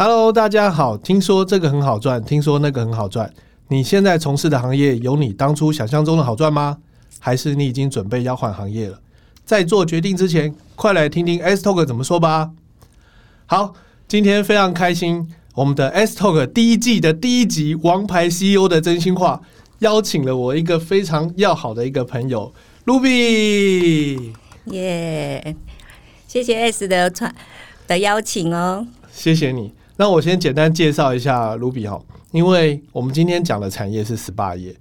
Hello，大家好。听说这个很好赚，听说那个很好赚。你现在从事的行业有你当初想象中的好赚吗？还是你已经准备要换行业了？在做决定之前，快来听听 S Talk 怎么说吧。好，今天非常开心，我们的 S Talk 第一季的第一集《王牌 CEO 的真心话》，邀请了我一个非常要好的一个朋友 Ruby。耶，谢谢 S 的传的邀请哦。谢谢你。那我先简单介绍一下卢比哈，因为我们今天讲的产业是 SPA 业。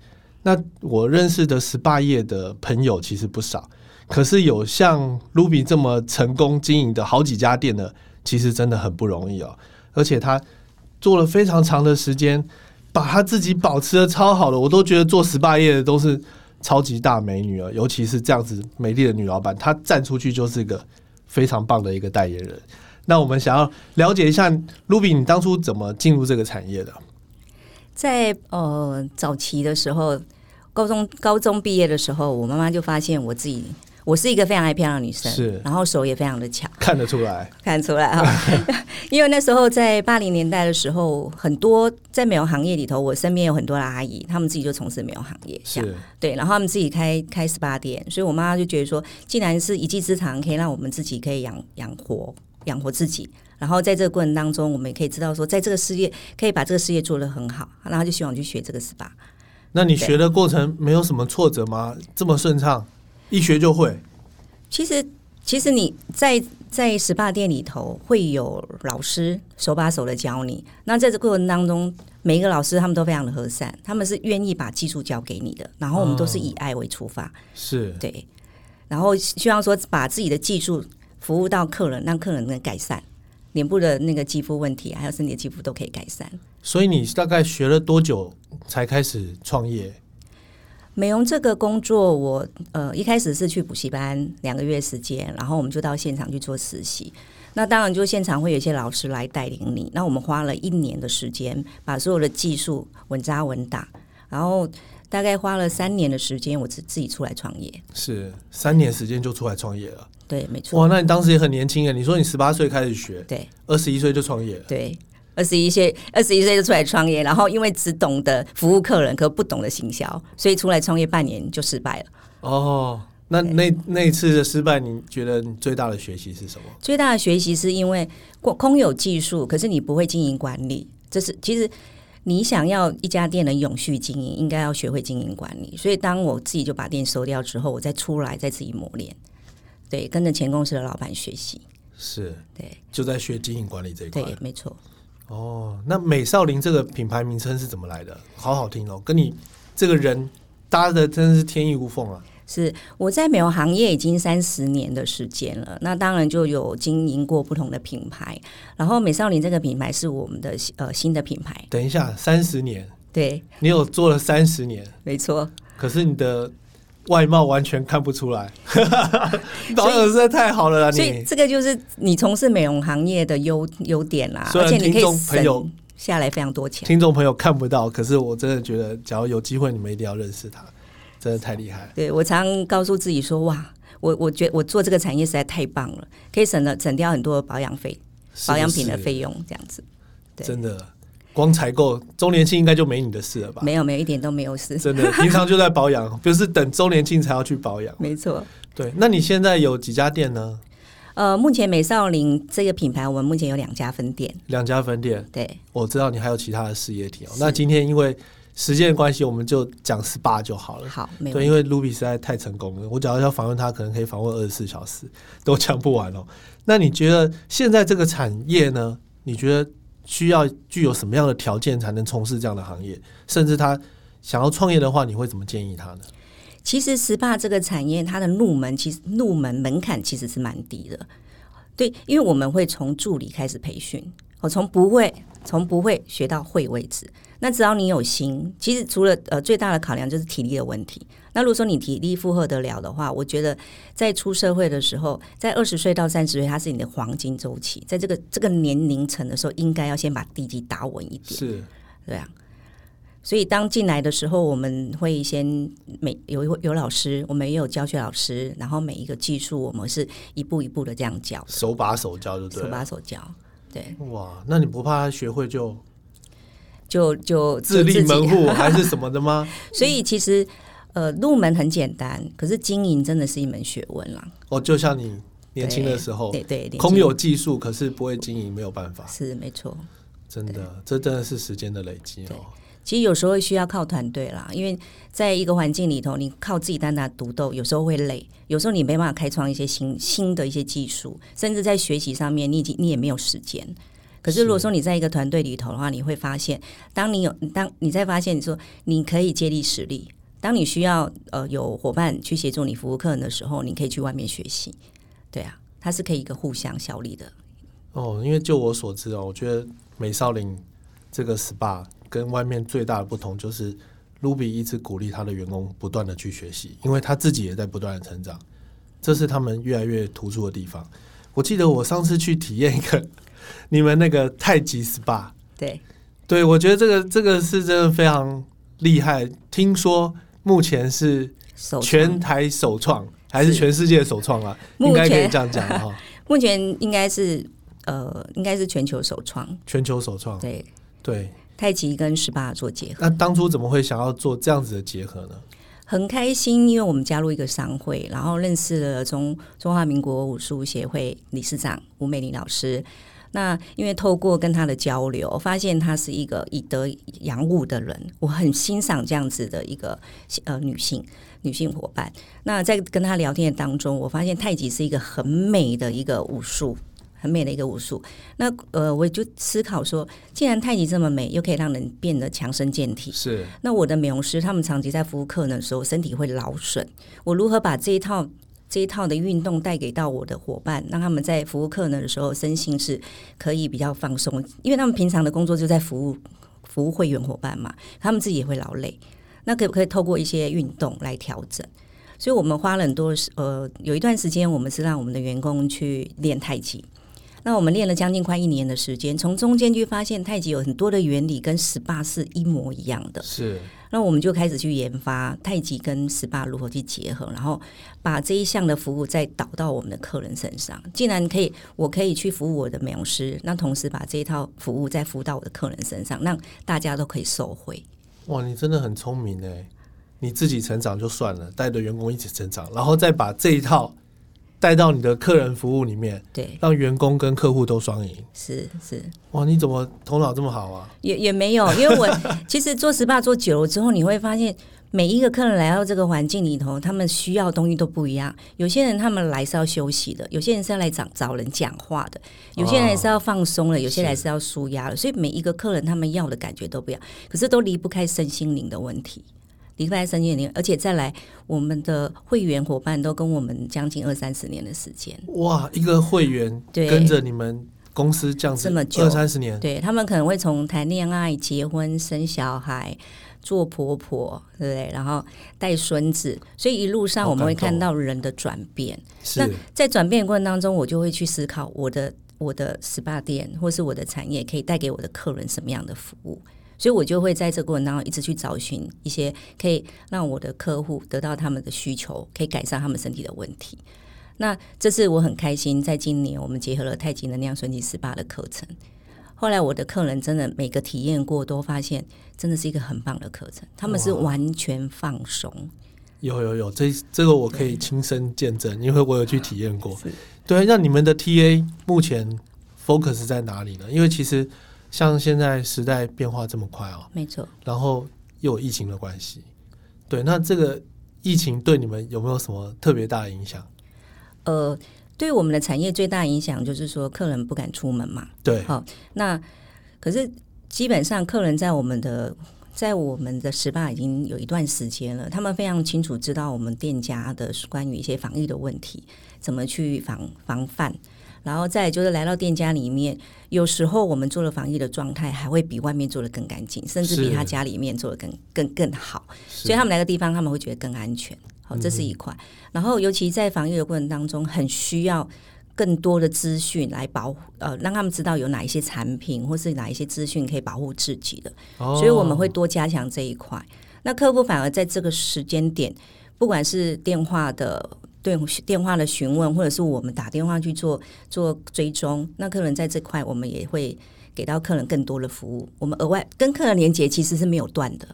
那我认识的 SPA 业的朋友其实不少，可是有像卢比这么成功经营的好几家店的，其实真的很不容易哦。而且他做了非常长的时间，把他自己保持的超好的，我都觉得做 SPA 业的都是超级大美女啊，尤其是这样子美丽的女老板，她站出去就是一个非常棒的一个代言人。那我们想要了解一下，Ruby，你当初怎么进入这个产业的？在呃早期的时候，高中高中毕业的时候，我妈妈就发现我自己，我是一个非常爱漂亮的女生，是，然后手也非常的巧，看得出来，看得出来哈。因为那时候在八零年代的时候，很多在美容行业里头，我身边有很多的阿姨，她们自己就从事美容行业，是对，然后她们自己开开 SPA 店，所以我妈妈就觉得说，既然是一技之长，可以让我们自己可以养养活。养活自己，然后在这个过程当中，我们也可以知道说，在这个事业可以把这个事业做得很好，然后就希望去学这个 SPA。那你学的过程没有什么挫折吗？这么顺畅，一学就会？其实，其实你在在 SPA 店里头会有老师手把手的教你。那在这过程当中，每一个老师他们都非常的和善，他们是愿意把技术教给你的。然后我们都是以爱为出发，是对，然后希望说把自己的技术。服务到客人，让客人能改善脸部的那个肌肤问题，还有身体的肌肤都可以改善。所以你大概学了多久才开始创业？美容这个工作，我呃一开始是去补习班两个月时间，然后我们就到现场去做实习。那当然就现场会有一些老师来带领你。那我们花了一年的时间，把所有的技术稳扎稳打，然后大概花了三年的时间，我自自己出来创业。是三年时间就出来创业了。对，没错。哇，那你当时也很年轻啊！你说你十八岁开始学，对，二十一岁就创业了，对，二十一岁，二十一岁就出来创业，然后因为只懂得服务客人，可不懂得行销，所以出来创业半年就失败了。哦，那那那一次的失败，你觉得你最大的学习是什么？最大的学习是因为空空有技术，可是你不会经营管理。这是其实你想要一家店能永续经营，应该要学会经营管理。所以当我自己就把店收掉之后，我再出来再自己磨练。对，跟着前公司的老板学习，是对，就在学经营管理这一块。对，没错。哦，那美少林这个品牌名称是怎么来的？好好听哦，跟你这个人搭的真是天衣无缝啊！是我在美容行业已经三十年的时间了，那当然就有经营过不同的品牌。然后美少林这个品牌是我们的呃新的品牌。等一下，三十年？对，你有做了三十年，没错。可是你的。外貌完全看不出来，保养实在太好了啦！所以这个就是你从事美容行业的优优点啦，而且你可以省下来非常多钱。听众朋友看不到，可是我真的觉得，假如有机会，你们一定要认识他，真的太厉害。对我常告诉自己说：“哇，我我觉我做这个产业实在太棒了，可以省了省掉很多保养费、保养品的费用，这样子。”真的。光采购周年庆应该就没你的事了吧？没有，没有一点都没有事。真的，平常就在保养，就是等周年庆才要去保养。没错。对，那你现在有几家店呢？呃，目前美少林这个品牌，我们目前有两家分店。两家分店。对，我知道你还有其他的事业体哦。那今天因为时间的关系，我们就讲 SPA 就好了。好，对，因为 Ruby 实在太成功了，我只要要访问他，可能可以访问二十四小时都讲不完哦。那你觉得现在这个产业呢？你觉得？需要具有什么样的条件才能从事这样的行业？甚至他想要创业的话，你会怎么建议他呢？其实，SPA 这个产业它的入门其实入门门槛其实是蛮低的。对，因为我们会从助理开始培训，我从不会从不会学到会为止。那只要你有心，其实除了呃最大的考量就是体力的问题。那如果说你体力负荷得了的话，我觉得在出社会的时候，在二十岁到三十岁，它是你的黄金周期，在这个这个年龄层的时候，应该要先把地基打稳一点。是，对啊。所以当进来的时候，我们会先每有有老师，我们也有教学老师，然后每一个技术我们是一步一步的这样教，手把手教就对，手把手教。对，哇，那你不怕他学会就就就自立门户还是什么的吗？所以其实呃，入门很简单，可是经营真的是一门学问啦。哦，就像你年轻的时候，对对，对空有技术，可是不会经营，没有办法。是没错。真的，这真的是时间的累积哦。其实有时候需要靠团队啦，因为在一个环境里头，你靠自己单打独斗，有时候会累，有时候你没办法开创一些新新的一些技术，甚至在学习上面，你已经你也没有时间。可是如果说你在一个团队里头的话，你会发现，当你有当你在发现你说你可以借力使力，当你需要呃有伙伴去协助你服务客人的时候，你可以去外面学习。对啊，它是可以一个互相效力的。哦，因为就我所知哦，我觉得美少林这个 SPA 跟外面最大的不同就是，Ruby 一直鼓励他的员工不断的去学习，因为他自己也在不断的成长，这是他们越来越突出的地方。我记得我上次去体验一个 你们那个太极 SPA，对对我觉得这个这个是真的非常厉害。听说目前是首全台首创，还是是全世界首创啊？目应该可以前这样讲 哈，目前应该是呃应该是全球首创，全球首创。对对，太极跟十八做结合。那当初怎么会想要做这样子的结合呢？很开心，因为我们加入一个商会，然后认识了中中华民国武术协会理事长吴美玲老师。那因为透过跟他的交流，发现她是一个以德养物的人，我很欣赏这样子的一个呃女性女性伙伴。那在跟她聊天的当中，我发现太极是一个很美的一个武术，很美的一个武术。那呃，我就思考说，既然太极这么美，又可以让人变得强身健体，是那我的美容师他们长期在服务客人的时候，身体会劳损。我如何把这一套这一套的运动带给到我的伙伴，让他们在服务客人的时候，身心是可以比较放松，因为他们平常的工作就在服务服务会员伙伴嘛，他们自己也会劳累。那可不可以透过一些运动来调整？所以我们花了很多时呃，有一段时间，我们是让我们的员工去练太极。那我们练了将近快一年的时间，从中间就发现太极有很多的原理跟 SPA 是一模一样的。是那我们就开始去研发太极跟 SPA 如何去结合，然后把这一项的服务再导到我们的客人身上。既然可以，我可以去服务我的美容师，那同时把这一套服务再服务到我的客人身上，让大家都可以收回。哇，你真的很聪明哎！你自己成长就算了，带着员工一起成长，然后再把这一套带到你的客人服务里面，对，让员工跟客户都双赢。是是，哇，你怎么头脑这么好啊？也也没有，因为我 其实做 SPA 做久了之后，你会发现。每一个客人来到这个环境里头，他们需要的东西都不一样。有些人他们来是要休息的，有些人是要来找找人讲话的，有些人是要放松的，有些人是要舒压的。所以每一个客人他们要的感觉都不一样，可是都离不开身心灵的问题，离不开身心灵。而且再来，我们的会员伙伴都跟我们将近二三十年的时间，哇，一个会员对跟着你们公司这样子这么久二三十年，对他们可能会从谈恋爱、结婚、生小孩。做婆婆，对不对？然后带孙子，所以一路上我们会看到人的转变。那在转变过程当中，我就会去思考我的我的 SPA 店或是我的产业可以带给我的客人什么样的服务，所以我就会在这个过程当中一直去找寻一些可以让我的客户得到他们的需求，可以改善他们身体的问题。那这次我很开心，在今年我们结合了太极能量顺气十八的课程。后来我的客人真的每个体验过，都发现真的是一个很棒的课程，他们是完全放松。有有有，这这个我可以亲身见证，因为我有去体验过。对，那你们的 TA 目前 focus 在哪里呢？因为其实像现在时代变化这么快哦，没错。然后又有疫情的关系，对，那这个疫情对你们有没有什么特别大的影响？呃，对我们的产业最大影响就是说，客人不敢出门嘛。对，好，那可是基本上客人在我们的在我们的 SPA 已经有一段时间了，他们非常清楚知道我们店家的关于一些防疫的问题，怎么去防防范。然后再就是来到店家里面，有时候我们做了防疫的状态还会比外面做的更干净，甚至比他家里面做的更更更好。所所以他们来个地方，他们会觉得更安全。好，这是一块。然后，尤其在防疫的过程当中，很需要更多的资讯来保护，呃，让他们知道有哪一些产品或是哪一些资讯可以保护自己的。哦所以我们会多加强这一块。那客户反而在这个时间点，不管是电话的。对电话的询问，或者是我们打电话去做做追踪，那客人在这块我们也会给到客人更多的服务。我们额外跟客人连接其实是没有断的，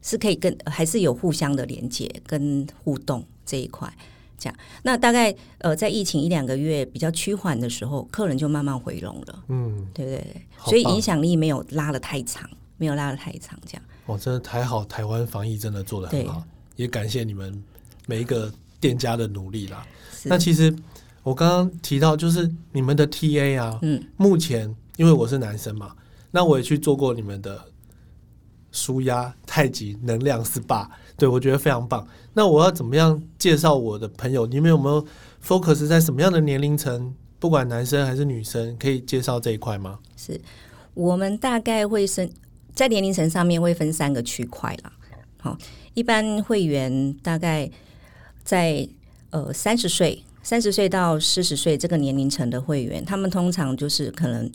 是可以跟还是有互相的连接跟互动这一块。这样，那大概呃在疫情一两个月比较趋缓的时候，客人就慢慢回笼了。嗯，对对对，所以影响力没有拉的太长，没有拉的太长，这样。哦，真的还好，台湾防疫真的做的很好，也感谢你们每一个店家的努力啦。那其实我刚刚提到，就是你们的 TA 啊，嗯，目前因为我是男生嘛，那我也去做过你们的舒压、太极、能量 SPA，对我觉得非常棒。那我要怎么样介绍我的朋友？你们有没有 focus 在什么样的年龄层？不管男生还是女生，可以介绍这一块吗？是我们大概会分在年龄层上面会分三个区块啦。好，一般会员大概在呃三十岁、三十岁到四十岁这个年龄层的会员，他们通常就是可能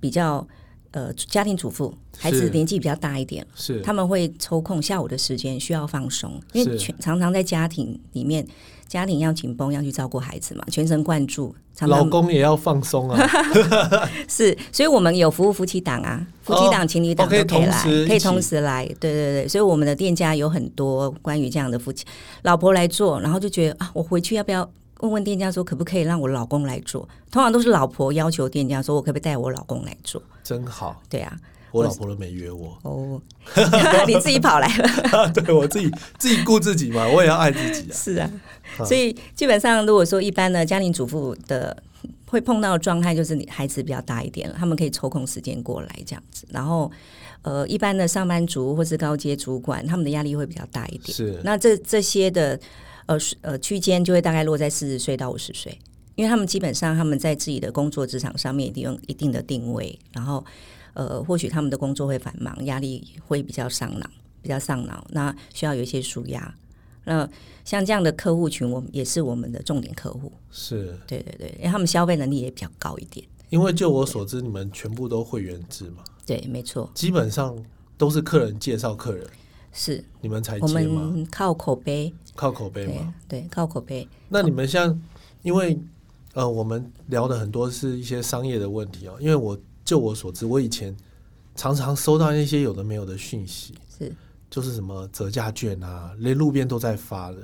比较呃家庭主妇，孩子年纪比较大一点，是。他们会抽空下午的时间需要放松，因为全常常在家庭里面，家庭要紧绷，要去照顾孩子嘛，全神贯注，常常老公也要放松啊，是，所以我们有服务夫妻档啊，夫妻档、情侣档都可以来，可以同时来。对对对，所以我们的店家有很多关于这样的夫妻，老婆来做，然后就觉得啊，我回去要不要问问店家说，可不可以让我老公来做？通常都是老婆要求店家说，我可不可以带我老公来做？真好。对啊，我老婆都没约我，哦，你自己跑来了，对我自己自己顾自己嘛，我也要爱自己啊。是啊，嗯所以基本上如果说一般的家庭主妇的。会碰到的状态就是你孩子比较大一点了，他们可以抽空时间过来这样子。然后，呃，一般的上班族或是高阶主管，他们的压力会比较大一点。是那这这些的呃呃区间就会大概落在四十岁到五十岁，因为他们基本上他们在自己的工作职场上面一定有一定的定位，然后呃或许他们的工作会繁忙，压力会比较上脑，比较上脑，那需要有一些舒压。那像这样的客户群，我们也是我们的重点客户。是，对对对，因为他们消费能力也比较高一点。因为就我所知，你们全部都会员制嘛，对，没错，基本上都是客人介绍客人，是你们才我接吗？们靠口碑，靠口碑对吗？对，靠口碑。那你们像，因为呃，我们聊的很多是一些商业的问题哦。因为我就我所知，我以前常常收到那些有的没有的讯息，是就是什么折价券啊，连路边都在发的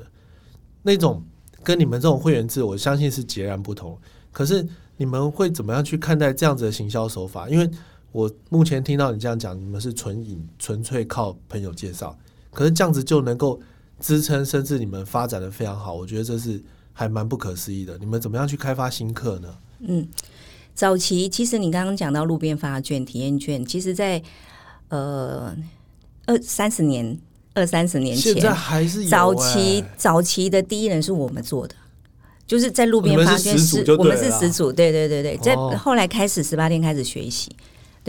那种，跟你们这种会员制，我相信是截然不同。可是你们会怎么样去看待这样子的行销手法？因为我目前听到你这样讲，你们是纯引纯粹靠朋友介绍，可是这样子就能够支撑，甚至你们发展的非常好，我觉得这是还蛮不可思议的。你们怎么样去开发新客呢？嗯，早期其实你刚刚讲到路边发券、体验券，其实在呃二三十年、二三十年现在前，还是有、早期欸早期的第一人是我们做的。就是在路边发券是我们是始祖，对对对对，在哦后来开始十八天开始学习，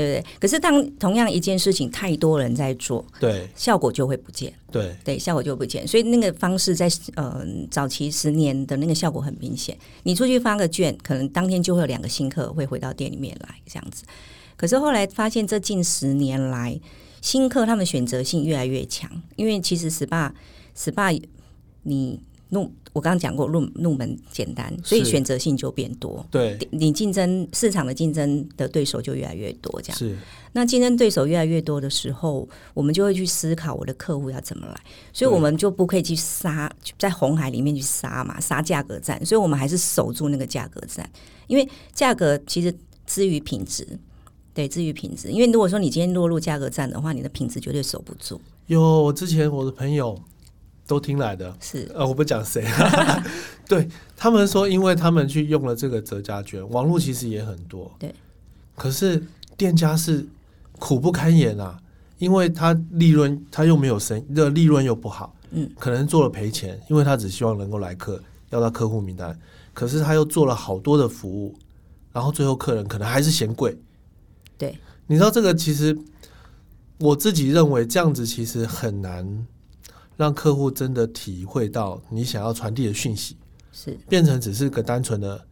对不对？可是当同样一件事情太多人在做，对效果就会不见。对对，效果就不见。所以那个方式在呃早期十年的那个效果很明显。你出去发个券，可能当天就会有两个新客会回到店里面来这样子。可是后来发现，这近十年来，新客他们选择性越来越强，因为其实 SPA SPA 你入我刚刚讲过入入门简单，所以选择性就变多。对。你竞争市场的竞争的对手就越来越多，这样。是。那竞争对手越来越多的时候，我们就会去思考我的客户要怎么来，所以我们就不可以去杀在红海里面去杀嘛，杀价格战，所以我们还是守住那个价格战，因为价格其实至于品质，对，至于品质，因为如果说你今天落入价格战的话，你的品质绝对守不住，有我之前我的朋友都听来的，是。呃，我不讲谁，对他们说，因为他们去用了这个折价券，网络其实也很多，对，可是店家是苦不堪言啊，因为他利润他又没有生，的利润又不好，嗯，可能做了赔钱，因为他只希望能够来客，要到客户名单，可是他又做了好多的服务，然后最后客人可能还是嫌贵，对，你知道这个其实我自己认为这样子其实很难让客户真的体会到你想要传递的讯息，是。变成只是个单纯的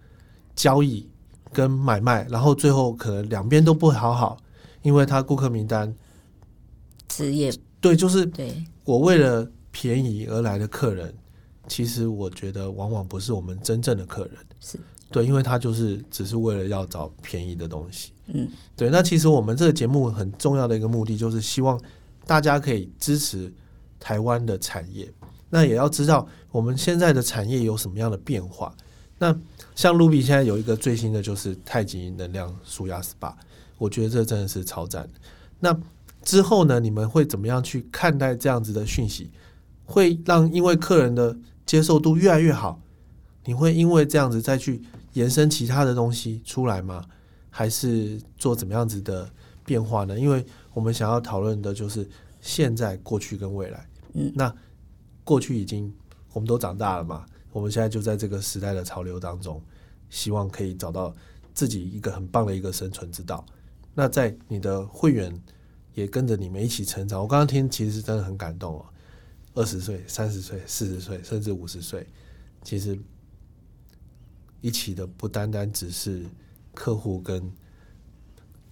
交易跟买卖，然后最后可能两边都不好好，因为他顾客名单职业。对，就是对。我为了便宜而来的客人，其实我觉得往往不是我们真正的客人，是。对，因为他就是只是为了要找便宜的东西。嗯，对。那其实我们这个节目很重要的一个目的，就是希望大家可以支持台湾的产业。那也要知道我们现在的产业有什么样的变化。那像卢比现在有一个最新的就是太极能量舒压 SPA，我觉得这真的是超赞。那之后呢，你们会怎么样去看待这样子的讯息？会让因为客人的接受度越来越好，你会因为这样子再去延伸其他的东西出来吗？还是做怎么样子的变化呢？因为我们想要讨论的就是现在、过去跟未来。嗯，那过去已经我们都长大了嘛，我们现在就在这个时代的潮流当中，希望可以找到自己一个很棒的一个生存之道。那在你的会员也跟着你们一起成长，我刚刚听其实真的很感动哦。二十岁、三十岁、四十岁，甚至五十岁，其实一起的不单单只是客户跟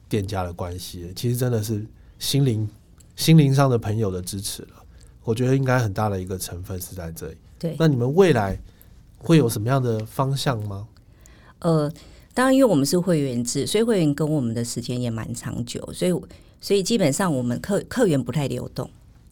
店家的关系，其实真的是心灵、心灵上的朋友的支持了。我觉得应该很大的一个成分是在这里。对。那你们未来会有什么样的方向吗？呃，当然，因为我们是会员制，所以会员跟我们的时间也蛮长久，所以所以基本上我们客客源不太流动。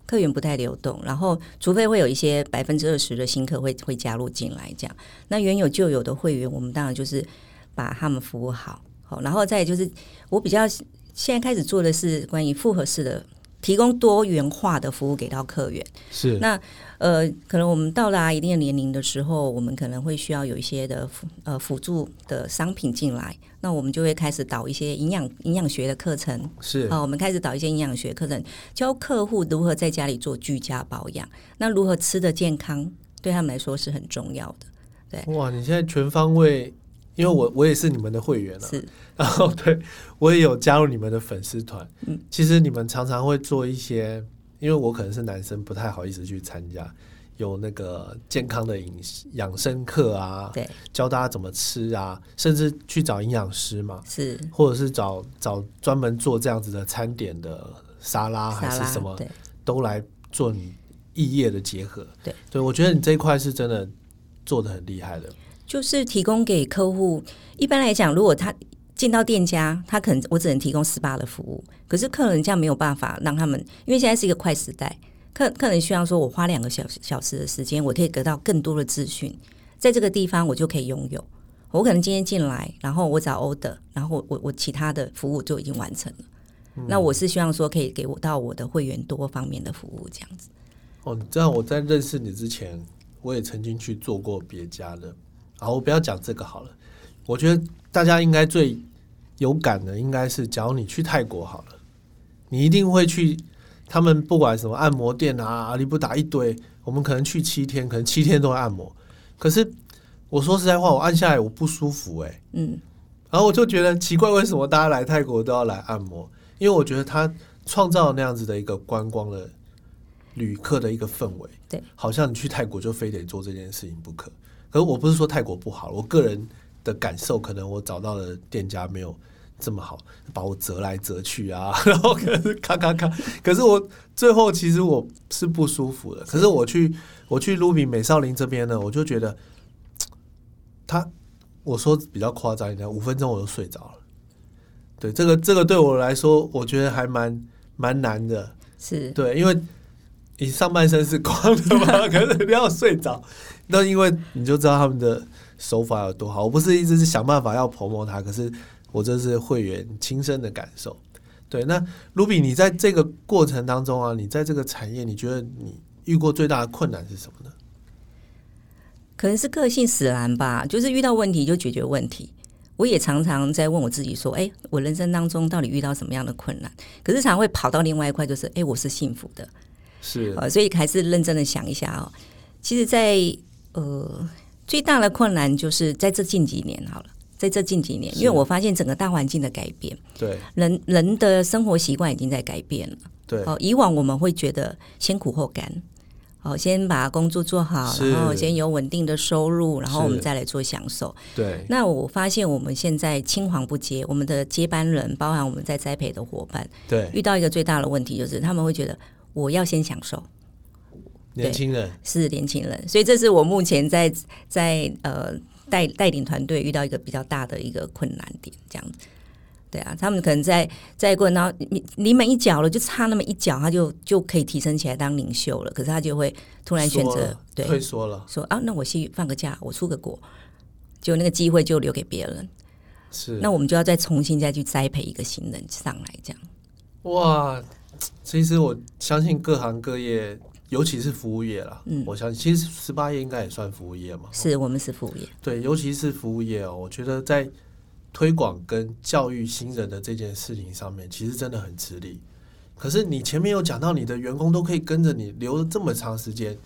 客源不太流动，然后除非会有一些百分之二十的新客会会加入进来，这样那原有旧有的会员，我们当然就是把他们服务好，好，然后再就是我比较现在开始做的是关于复合式的。提供多元化的服务给到客源是那呃，可能我们到达一定的年龄的时候，我们可能会需要有一些的辅呃辅助的商品进来，那我们就会开始导一些营养营养学的课程是啊，我们开始导一些营养学课程，教客户如何在家里做居家保养，那如何吃的健康对他们来说是很重要的。对，哇，你现在全方位。因为我我也是你们的会员了，是，然后对我也有加入你们的粉丝团。嗯，其实你们常常会做一些，因为我可能是男生，不太好意思去参加，有那个健康的饮养生课啊，对，教大家怎么吃啊，甚至去找营养师嘛，是，或者是找找专门做这样子的餐点的沙拉还是什么，都来做你异业的结合。对，对我觉得你这一块是真的做的很厉害的。就是提供给客户，一般来讲，如果他进到店家，他可能我只能提供 SPA 的服务，可是客人这样没有办法让他们，因为现在是一个快时代，客客人需要说我花两个小小时的时间，我可以得到更多的资讯，在这个地方我就可以拥有。我可能今天进来，然后我找 order，然后我我其他的服务就已经完成了。那我是希望说可以给我到我的会员多方面的服务，这样子。哦，这样我在认识你之前，我也曾经去做过别家的。好，我不要讲这个好了。我觉得大家应该最有感的，应该是，假如你去泰国好了，你一定会去他们不管什么按摩店啊，阿里不达一堆，我们可能去七天，可能七天都会按摩。可是我说实在话，我按下来我不舒服哎，嗯，然后我就觉得奇怪，为什么大家来泰国都要来按摩？因为我觉得他创造那样子的一个观光的旅客的一个氛围，对，好像你去泰国就非得做这件事情不可。可我不是说泰国不好，我个人的感受，可能我找到的店家没有这么好，把我折来折去啊，然后可是咔咔咔，可是我最后其实我是不舒服的。可是我去我去卢比美少林这边呢，我就觉得他我说比较夸张一点，五分钟我就睡着了。对，这个这个对我来说，我觉得还蛮蛮难的。是对，因为。你上半身是光的吗？可是你要睡着，那因为你就知道他们的手法有多好。我不是一直是想办法要琢磨它，可是我这是会员亲身的感受。对，那卢比，你在这个过程当中啊，你在这个产业，你觉得你遇过最大的困难是什么呢？可能是个性使然吧，就是遇到问题就解决问题。我也常常在问我自己说：“哎，我人生当中到底遇到什么样的困难？”可是常会跑到另外一块，就是：“哎，我是幸福的。”是啊，所以还是认真的想一下哦。其实，在呃最大的困难就是在这近几年好了，在这近几年，因为我发现整个大环境的改变，对人人的生活习惯已经在改变了。对哦，以往我们会觉得先苦后甘，哦，先把工作做好，然后先有稳定的收入，然后我们再来做享受。对，那我发现我们现在青黄不接，我们的接班人，包含我们在栽培的伙伴，对，遇到一个最大的问题就是他们会觉得。我要先享受，年轻人是年轻人，所以这是我目前在在呃带带领团队遇到一个比较大的一个困难点，这样子。对啊，他们可能在在过程当中临临门一脚了，就差那么一脚，他就就可以提升起来当领袖了。可是他就会突然选择对退缩了，说啊，那我去放个假，我出个国，就那个机会就留给别人。是那我们就要再重新再去栽培一个新人上来，这样。哇，其实我相信各行各业，尤其是服务业啦，嗯我相信其实十八业应该也算服务业嘛，是我们是服务业，对，尤其是服务业哦，我觉得在推广跟教育新人的这件事情上面，其实真的很吃力。可是你前面有讲到，你的员工都可以跟着你留了这么长时间，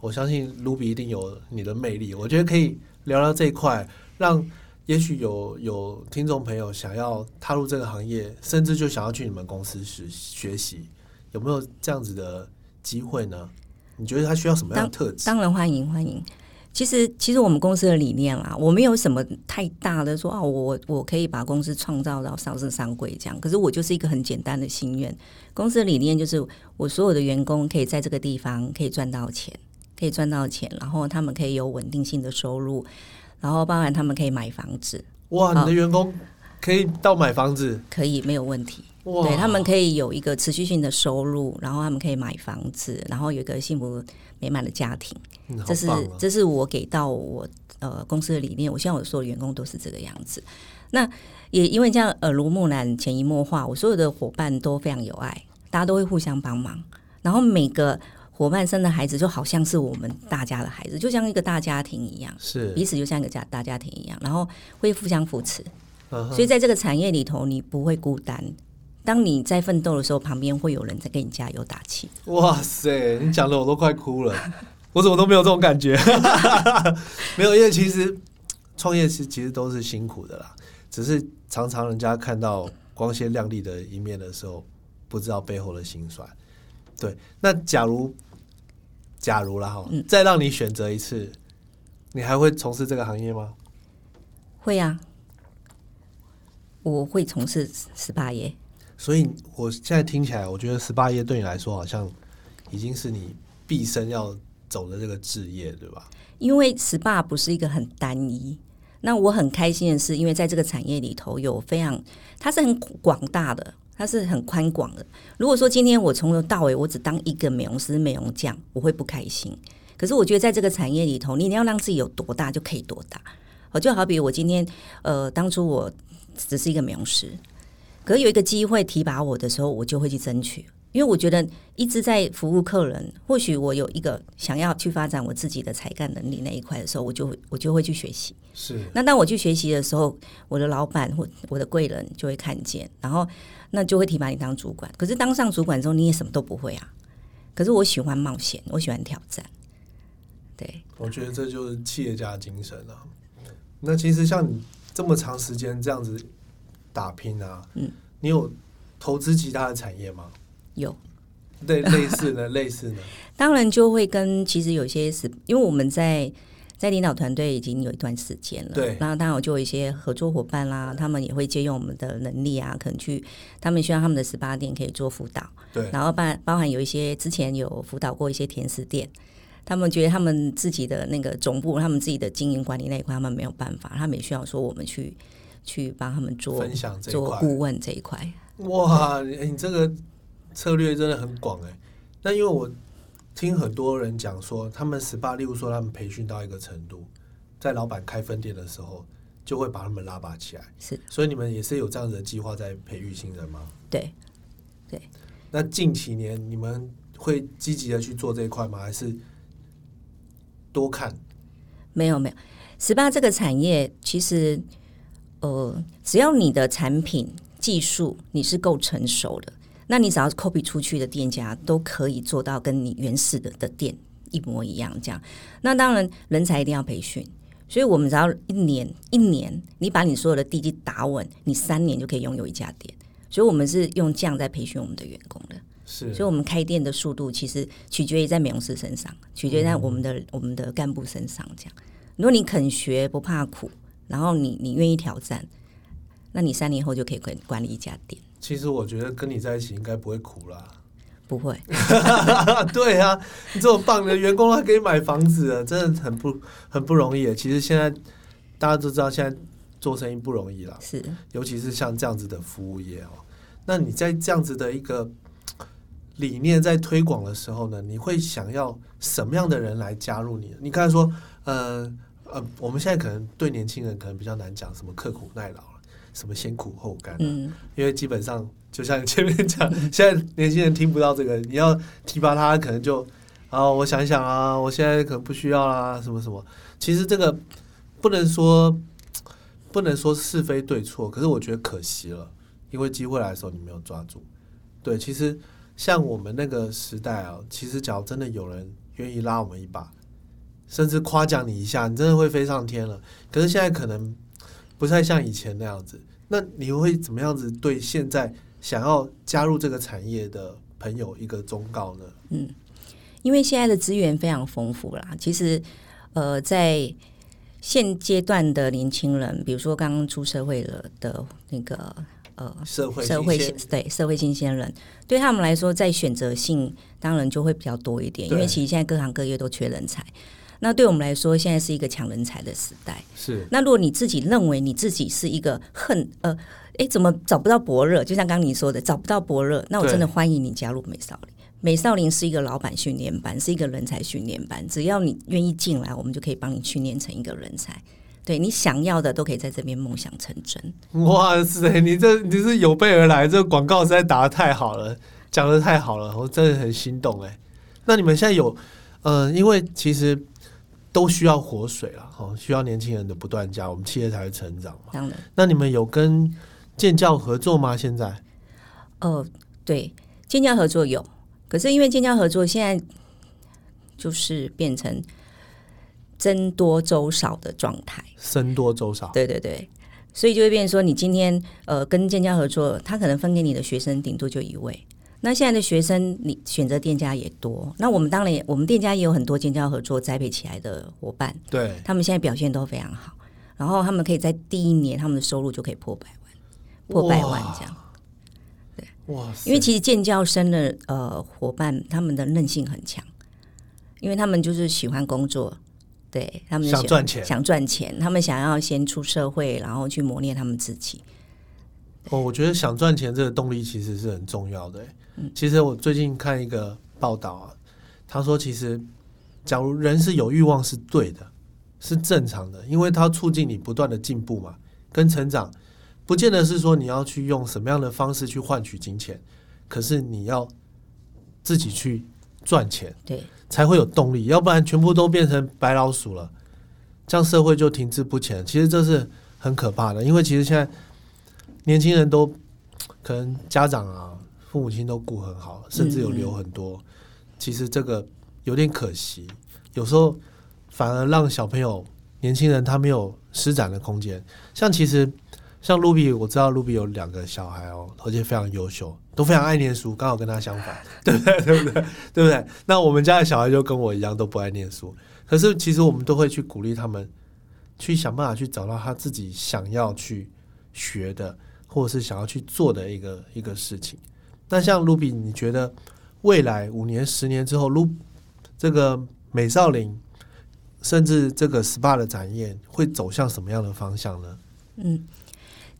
我相信卢比一定有你的魅力。我觉得可以聊聊这一块，让也许有有听众朋友想要踏入这个行业，甚至就想要去你们公司学学习，有没有这样子的机会呢？你觉得他需要什么样的特质？当然欢迎欢迎。其实，其实我们公司的理念啦，我没有什么太大的说啊，我我可以把公司创造到上市上柜这样。可是我就是一个很简单的心愿，公司的理念就是我所有的员工可以在这个地方可以赚到钱，可以赚到钱，然后他们可以有稳定性的收入，然后包含他们可以买房子，哇，你的员工可以到买房子，可以没有问题。哇，对他们可以有一个持续性的收入，然后他们可以买房子，然后有一个幸福美满的家庭。这是这是我给到我呃公司的理念，我希望我所有员工都是这个样子。那也因为这样耳濡目染、潜移默化，我所有的伙伴都非常有爱，大家都会互相帮忙，然后每个伙伴生的孩子就好像是我们大家的孩子，就像一个大家庭一样，是，彼此就像一个家大家庭一样，然后会互相扶持。所以在这个产业里头，你不会孤单。当你在奋斗的时候，旁边会有人在给你加油打气。哇塞，你讲的我都快哭了，我怎么都没有这种感觉？没有，因为其实创业是其实都是辛苦的啦，只是常常人家看到光鲜亮丽的一面的时候，不知道背后的辛酸。对，那假如假如啦哈，嗯再让你选择一次，你还会从事这个行业吗？会啊，我会从事十八业。所以我现在听起来，我觉得十八业对你来说好像已经是你毕生要走的这个职业，对吧？因为 SPA 不是一个很单一。那我很开心的是，因为在这个产业里头有非常，它是很广大的，它是很宽广的。如果说今天我从头到尾我只当一个美容师、美容匠，我会不开心。可是我觉得在这个产业里头，你你要让自己有多大就可以多大。哦，就好比我今天，呃，当初我只是一个美容师，可有一个机会提拔我的时候，我就会去争取。因为我觉得一直在服务客人，或许我有一个想要去发展我自己的才干能力那一块的时候，我就会我就会去学习。是那当我去学习的时候，我的老板或我的贵人就会看见，然后那就会提拔你当主管。可是当上主管之后，你也什么都不会啊。可是我喜欢冒险，我喜欢挑战。对，我觉得这就是企业家精神啊。那其实像你这么长时间这样子打拼啊，嗯，你有投资其他的产业吗？有。对类似的，类似的，当然就会跟其实有些是因为我们在在领导团队已经有一段时间了，对然后当然我就有一些合作伙伴啦，他们也会借用我们的能力啊，可能去他们希望他们的十八店可以做辅导，对，然后包包含有一些之前有辅导过一些甜食店，他们觉得他们自己的那个总部，他们自己的经营管理那一块他们没有办法，他们也需要说我们去去帮他们做分享。做顾问这一块。哇，你你这个策略真的很广哎。那因为我听很多人讲说，他们十八，例如说他们培训到一个程度，在老板开分店的时候，就会把他们拉拔起来。是，所以你们也是有这样子的计划在培育新人吗？对，那近几年你们会积极的去做这一块吗？还是多看？没有没有，十八这个产业其实，呃，只要你的产品技术你是够成熟的，那你只要 copy 出去的店家都可以做到跟你原始的的店一模一样这样。那当然，人才一定要培训，所以我们只要一年一年，你把你所有的地基打稳，你三年就可以拥有一家店。所以我们是用这样在培训我们的员工的。是所以，我们开店的速度其实取决于在美容师身上，取决于在我们的、我们的干部身上。这样，如果你肯学不怕苦，然后你你愿意挑战，那你三年后就可以管管理一家店。其实我觉得跟你在一起应该不会苦啦。不会，对啊，你这么棒的员工还可以买房子了，真的很不很不容易。其实现在大家都知道，现在做生意不容易啦，是尤其是像这样子的服务业哦。那你在这样子的一个理念在推广的时候呢，你会想要什么样的人来加入你？你刚才说，呃呃，我们现在可能对年轻人可能比较难讲什么刻苦耐劳了，什么先苦后甘、啊，嗯，因为基本上就像你前面讲，现在年轻人听不到这个，你要提拔他，可能就啊，我想一想啊，我现在可能不需要啦，什么什么。其实这个不能说不能说是非对错，可是我觉得可惜了，因为机会来的时候你没有抓住。对，其实像我们那个时代啊，其实假如真的有人愿意拉我们一把，甚至夸奖你一下，你真的会飞上天了。可是现在可能不太像以前那样子。那你会怎么样子对现在想要加入这个产业的朋友一个忠告呢？嗯因为现在的资源非常丰富啦。其实，呃，在现阶段的年轻人，比如说刚刚出社会了的那个呃社会社会新对社会新鲜人，对他们来说，在选择性当然就会比较多一点，因为其实现在各行各业都缺人才。那对我们来说，现在是一个抢人才的时代。是那如果你自己认为你自己是一个恨呃，哎，怎么找不到伯乐？就像刚刚你说的，找不到伯乐，那我真的欢迎你加入美少林。美少林是一个老板训练班，是一个人才训练班，只要你愿意进来，我们就可以帮你训练成一个人才。对你想要的都可以在这边梦想成真。哇塞，你这你是有备而来，这个广告实在打的太好了，讲的太好了，我真的很心动哎。那你们现在有呃，因为其实都需要活水了哦，需要年轻人的不断加，我们企业才会成长嘛。当然，那你们有跟建教合作吗？现在哦，对，建教合作有，可是因为建教合作现在就是变成僧多粥少的状态。僧多粥少，对对对，所以就会变成说，你今天呃跟建教合作，他可能分给你的学生顶多就一位。那现在的学生，你选择店家也多。那我们当然也，我们店家也有很多建教合作栽培起来的伙伴，对，他们现在表现都非常好，然后他们可以在第一年，他们的收入就可以破百万，破百万这样。对哇塞，因为其实建教生的呃伙伴，他们的韧性很强，因为他们就是喜欢工作，对他们想赚钱想赚钱，他们想要先出社会，然后去磨练他们自己。哦，我觉得想赚钱这个动力其实是很重要的欸。其实我最近看一个报道啊，他说，其实假如人是有欲望是对的，是正常的，因为它促进你不断的进步嘛，跟成长，不见得是说你要去用什么样的方式去换取金钱，可是你要自己去赚钱，对，才会有动力，要不然全部都变成白老鼠了，这样社会就停滞不前。其实这是很可怕的，因为其实现在年轻人都可能家长啊、父母亲都顾很好，甚至有留很多。其实这个有点可惜，有时候反而让小朋友、年轻人他没有施展的空间。像其实像卢比，我知道卢比有两个小孩哦，而且非常优秀，都非常爱念书，刚好跟他相反，对不对？对不对？对不对？那我们家的小孩就跟我一样，都不爱念书。可是其实我们都会去鼓励他们，去想办法去找到他自己想要去学的，或者是想要去做的一个一个事情。那像卢比，你觉得未来五年、十年之后，卢这个美少林，甚至这个 SPA 的展业会走向什么样的方向呢？嗯，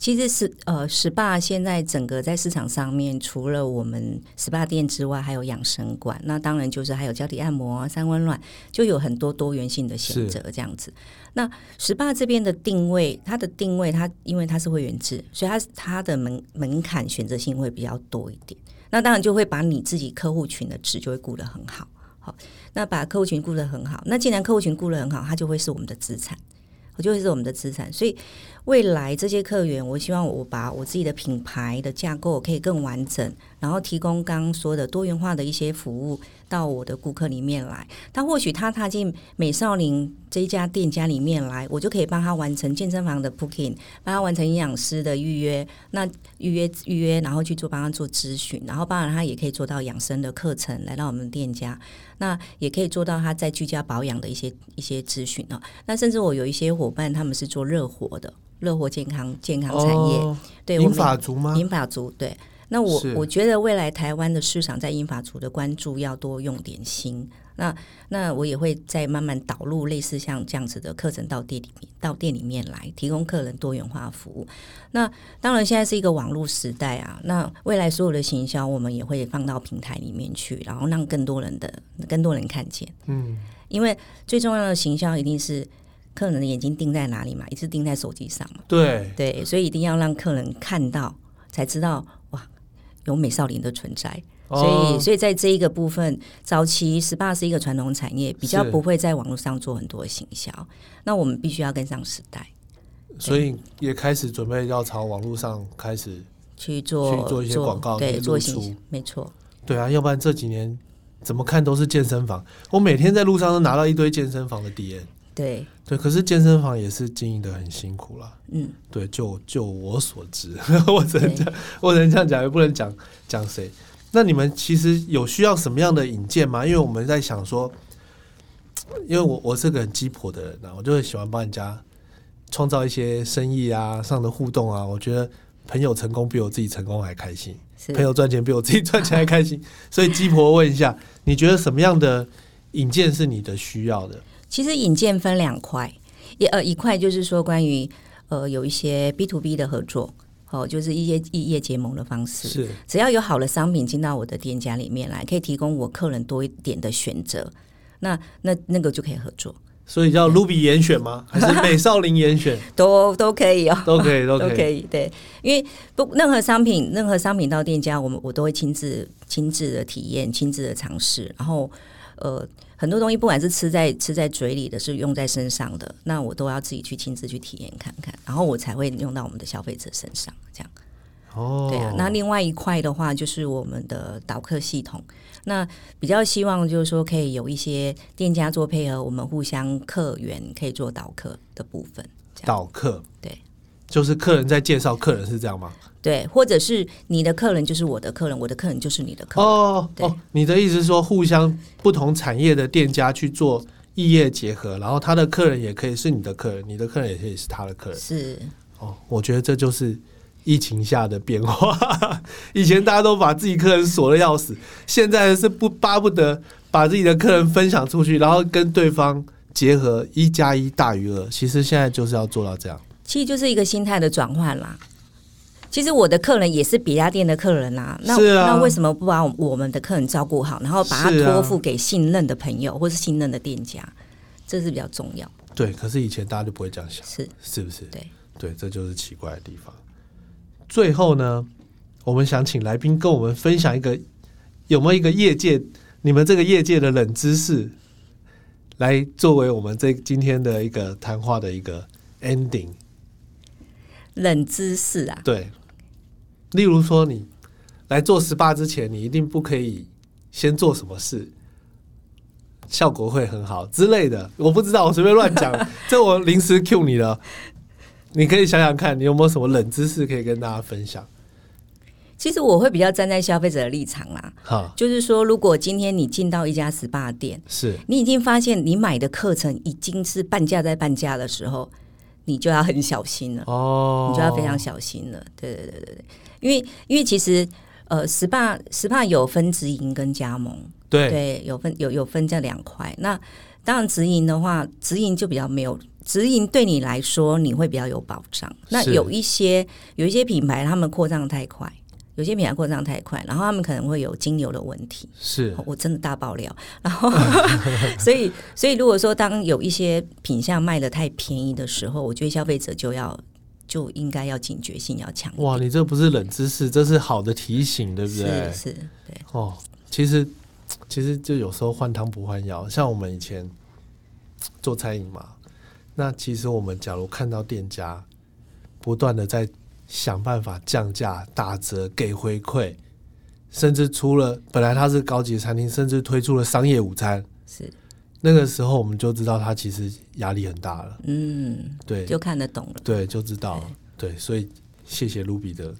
其实是呃，SPA 现在整个在市场上面，除了我们 SPA 店之外，还有养生馆，那当然就是还有脚底按摩、三温暖，就有很多多元性的选择这样子。那 SPA 这边的定位，它的定位，它因为它是会员制，所以它它的门门槛选择性会比较多一点。那当然就会把你自己客户群的值就会顾得很好。好，那把客户群顾得很好，那既然客户群顾得很好，它就会是我们的资产，我就会是我们的资产。所以未来这些客源，我希望我把我自己的品牌的架构可以更完整，然后提供刚刚说的多元化的一些服务到我的顾客里面来。他或许他踏进美少林这一家店家里面来，我就可以帮他完成健身房的 booking，帮他完成营养师的预约，那预约预约，然后去做帮他做咨询，然后当然他也可以做到养生的课程来到我们店家。那也可以做到他在居家保养的一些一些咨询哦。那甚至我有一些伙伴，他们是做热火的，热火健康健康产业，对我们发族吗？银法族对。那我我觉得未来台湾的市场在英法族的关注要多用点心。那那我也会再慢慢导入类似像这样子的课程到店里面，到店里面来提供客人多元化服务。那当然现在是一个网络时代啊，那未来所有的行销我们也会放到平台里面去，然后让更多人的更多人看见。嗯，因为最重要的行销一定是客人的眼睛盯在哪里嘛，一直盯在手机上嘛。对，对，所以一定要让客人看到，才知道哇，有美少林的存在。所以，哦所以在这一个部分，早期 SPA 是一个传统产业，比较不会在网络上做很多行销。那我们必须要跟上时代，所以也开始准备要朝网络上开始。去做去做一些广告对，做行出没错。对啊，要不然这几年怎么看都是健身房。我每天在路上都拿到一堆健身房的 DM。对，对，可是健身房也是经营的很辛苦啦。嗯，对，就就我所知，我只能这样，我只能这样讲，也不能讲讲谁。那你们其实有需要什么样的引荐吗？因为我们在想说，因为我我是个很鸡婆的人啊，我就很喜欢帮人家创造一些生意啊上的互动啊。我觉得朋友成功比我自己成功还开心，朋友赚钱比我自己赚钱还开心。所以鸡婆问一下，你觉得什么样的引荐是你的需要的？其实引荐分两块，一呃一块就是说关于呃有一些 B to B 的合作，哦，就是一些异业结盟的方式。是只要有好的商品进到我的店家里面来，可以提供我客人多一点的选择，那那那个就可以合作，所以叫 Ruby 严选吗？还是美少林严选？都都可以哦。都可以，都都可以。可以，对，因为不任何商品，任何商品到店家，我们我都会亲自亲自的体验，亲自的尝试，然后呃，很多东西不管是吃在吃在嘴里的，是用在身上的，那我都要自己去亲自去体验看看，然后我才会用到我们的消费者身上，这样。哦，对啊，那另外一块的话，就是我们的导客系统。那比较希望就是说，可以有一些店家做配合，我们互相客源可以做导客的部分。这样导客，对，就是客人在介绍客人是这样吗？对，或者是你的客人就是我的客人，我的客人就是你的客人。哦哦，你的意思是说，互相不同产业的店家去做异业结合，然后他的客人也可以是你的客人，你的客人也可以是他的客人。是，哦，我觉得这就是疫情下的变化。以前大家都把自己客人锁的要死，现在是不巴不得把自己的客人分享出去，然后跟对方结合，一加一大于二。其实现在就是要做到这样。其实就是一个心态的转换啦。其实我的客人也是别家店的客人啦，那、啊那为什么不把我们的客人照顾好，然后把他托付给信任的朋友或是信任的店家，这是比较重要。对，可是以前大家就不会这样想，是是不是？对，对，这就是奇怪的地方。最后呢，我们想请来宾跟我们分享一个有没有一个业界，你们这个业界的冷知识，来作为我们这今天的一个谈话的一个 ending。冷知识啊，对，例如说你来做 SPA 之前，你一定不可以先做什么事，效果会很好之类的。我不知道，我随便乱讲，这我临时 Q 你了。你可以想想看，你有没有什么冷知识可以跟大家分享？其实我会比较站在消费者的立场啦，哈，就是说，如果今天你进到一家 SPA 店，是你已经发现你买的课程已经是半价在半价的时候，你就要很小心了。哦，你就要非常小心了。对对对对对，因为因为其实呃，SPA SPA 有分直营跟加盟，对对，有分有有分这两块。那当然直营的话，直营就比较没有。直营对你来说，你会比较有保障。那有一些有一些品牌，他们扩张太快，有些品牌扩张太快，然后他们可能会有金流的问题。是我真的大爆料，然后 所以所以如果说当有一些品相卖的太便宜的时候，我觉得消费者就要就应该要警觉性要强。哇，你这不是冷知识，这是好的提醒，对不对？是是，对，哦，其实其实就有时候换汤不换药，像我们以前做餐饮嘛，那其实我们假如看到店家不断的在想办法降价、打折、给回馈，甚至出了本来它是高级餐厅，甚至推出了商业午餐，是那个时候我们就知道他其实压力很大了。嗯，对，就看得懂了。对，就知道了。对，所以谢谢卢比的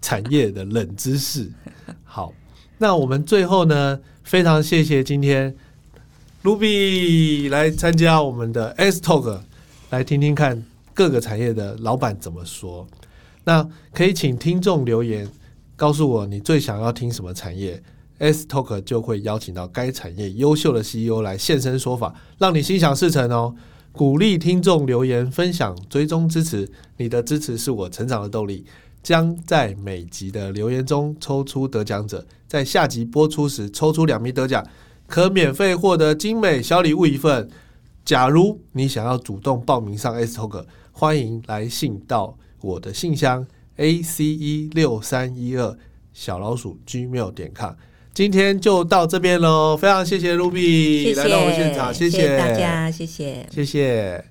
产业的冷知识。好，那我们最后呢，非常谢谢今天卢比来参加我们的 S Talk，来听听看各个产业的老板怎么说。那可以请听众留言告诉我你最想要听什么产业，S Talk 就会邀请到该产业优秀的 CEO 来现身说法，让你心想事成哦。鼓励听众留言分享、追踪支持，你的支持是我成长的动力。将在每集的留言中抽出得奖者，在下集播出时抽出两名得奖，可免费获得精美小礼物一份。假如你想要主动报名上 S Talk，欢迎来信到我的信箱 a c e 六三一二小老鼠 gmail 点 com。今天就到这边喽，非常谢谢 Ruby 来到我们现场，谢谢大家，谢谢。谢谢。